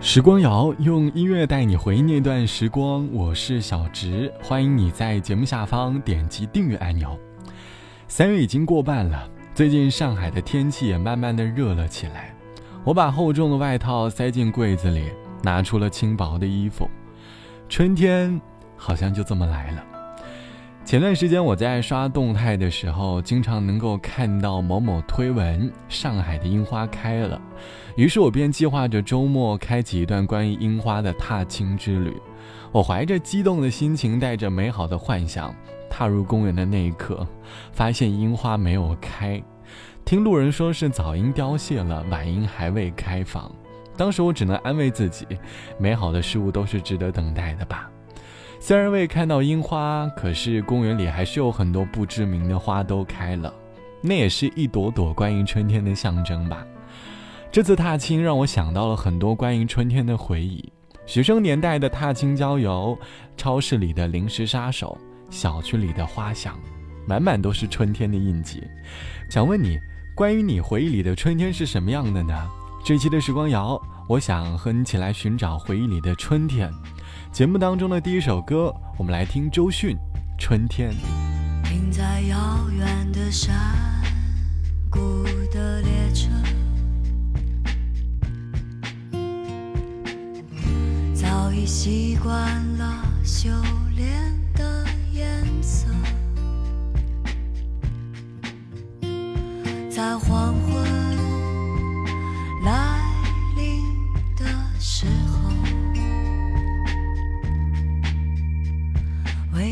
时光谣用音乐带你回忆那段时光，我是小植，欢迎你在节目下方点击订阅按钮。三月已经过半了，最近上海的天气也慢慢的热了起来。我把厚重的外套塞进柜子里，拿出了轻薄的衣服。春天好像就这么来了。前段时间我在刷动态的时候，经常能够看到某某推文，上海的樱花开了，于是我便计划着周末开启一段关于樱花的踏青之旅。我怀着激动的心情，带着美好的幻想，踏入公园的那一刻，发现樱花没有开，听路人说是早樱凋谢了，晚樱还未开放。当时我只能安慰自己，美好的事物都是值得等待的吧。虽然未看到樱花，可是公园里还是有很多不知名的花都开了，那也是一朵朵关于春天的象征吧。这次踏青让我想到了很多关于春天的回忆：学生年代的踏青郊游，超市里的零食杀手，小区里的花香，满满都是春天的印记。想问你，关于你回忆里的春天是什么样的呢？这期的时光谣，我想和你一起来寻找回忆里的春天。节目当中的第一首歌，我们来听周迅《春天》。停在遥远的山谷的列车，早已习惯了修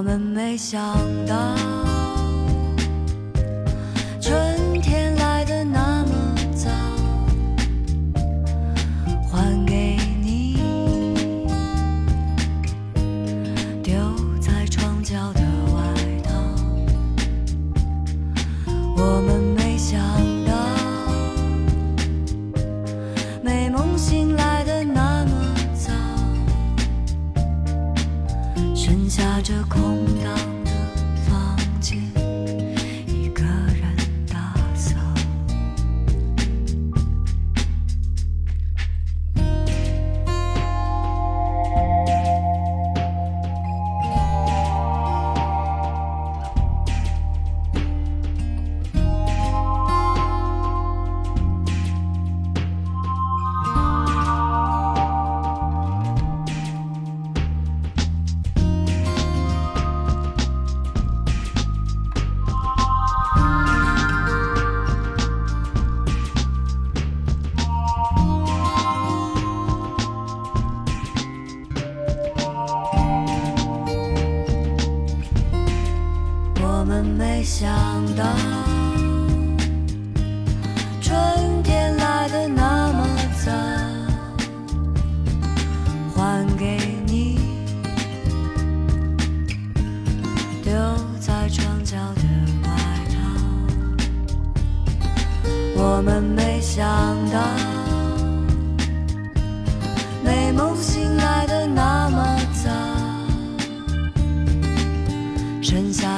我们没想到。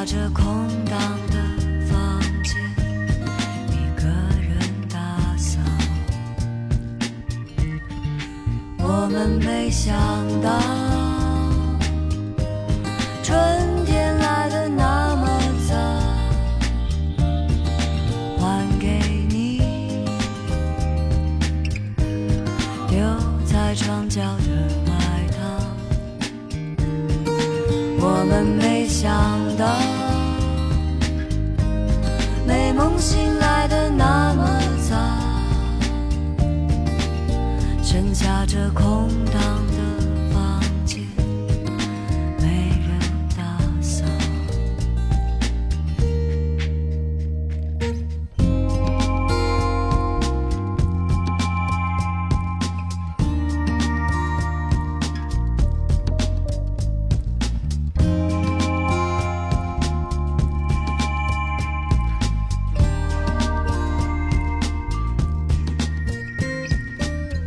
这空荡的房间，一个人打扫。我们没想到。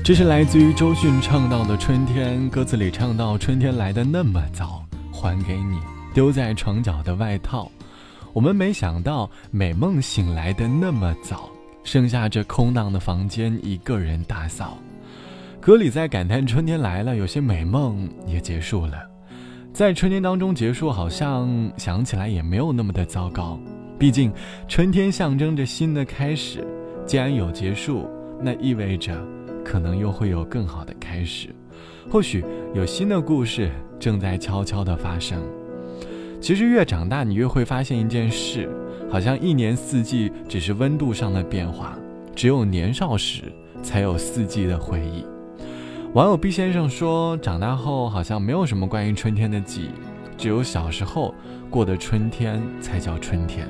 这是来自于周迅唱到的《春天》，歌词里唱到：“春天来的那么早，还给你丢在床角的外套。”我们没想到，美梦醒来的那么早，剩下这空荡的房间，一个人打扫。歌里在感叹春天来了，有些美梦也结束了。在春天当中结束，好像想起来也没有那么的糟糕。毕竟，春天象征着新的开始，既然有结束，那意味着。可能又会有更好的开始，或许有新的故事正在悄悄的发生。其实越长大，你越会发现一件事，好像一年四季只是温度上的变化，只有年少时才有四季的回忆。网友毕先生说，长大后好像没有什么关于春天的记忆，只有小时候过的春天才叫春天。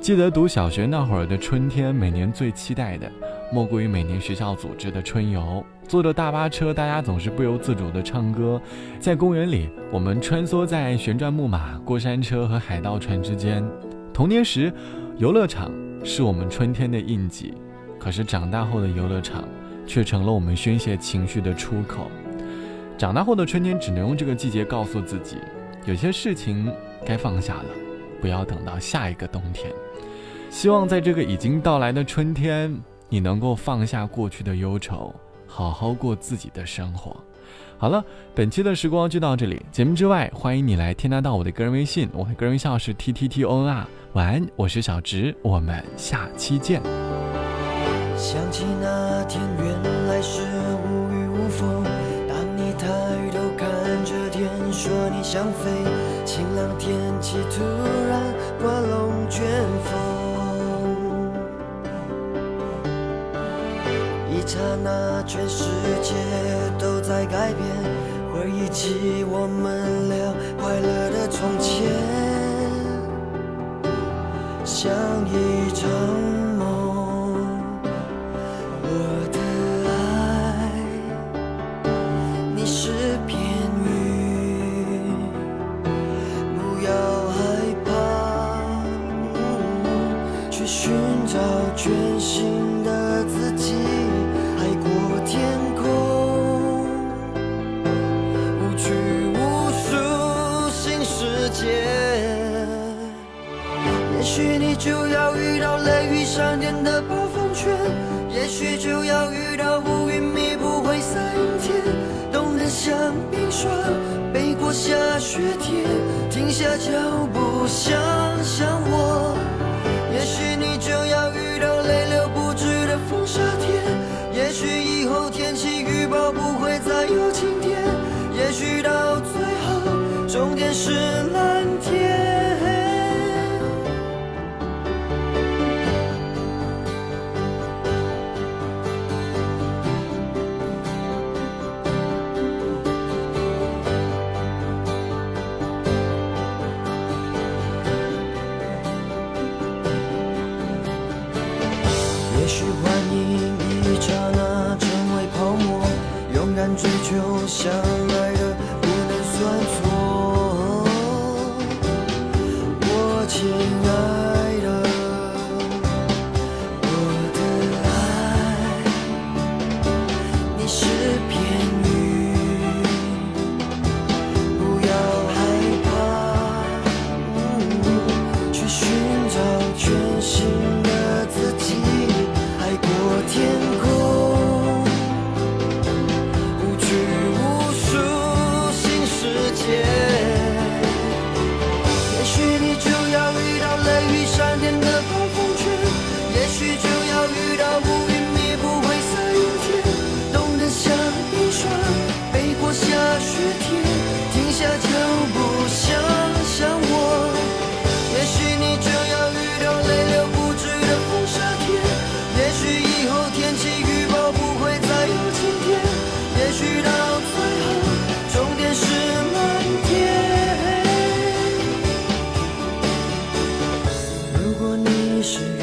记得读小学那会儿的春天，每年最期待的。莫过于每年学校组织的春游，坐着大巴车，大家总是不由自主地唱歌。在公园里，我们穿梭在旋转木马、过山车和海盗船之间。童年时，游乐场是我们春天的印记，可是长大后的游乐场却成了我们宣泄情绪的出口。长大后的春天，只能用这个季节告诉自己，有些事情该放下了，不要等到下一个冬天。希望在这个已经到来的春天。你能够放下过去的忧愁，好好过自己的生活。好了，本期的时光就到这里。节目之外，欢迎你来添加到我的个人微信，我的个人微信号是 t t t o n r。晚安，我是小直，我们下期见。想起那天月一切都在改变回忆起我们俩快乐的从前像一场梦。我的爱你是片云不要害怕去寻找全新的自己。海阔天就要遇到雷雨闪电的暴风圈，也许就要遇到乌云密布灰色阴天，冻得像冰霜，背过下雪天，停下脚步想想我。也许你就要遇到泪流不止的风沙天，也许以后天气预报不会再有晴天，也许到最后终点是相爱的不能算错，我亲爱。的，我的爱。你是片雨，不要害怕，去寻找全新的。也许。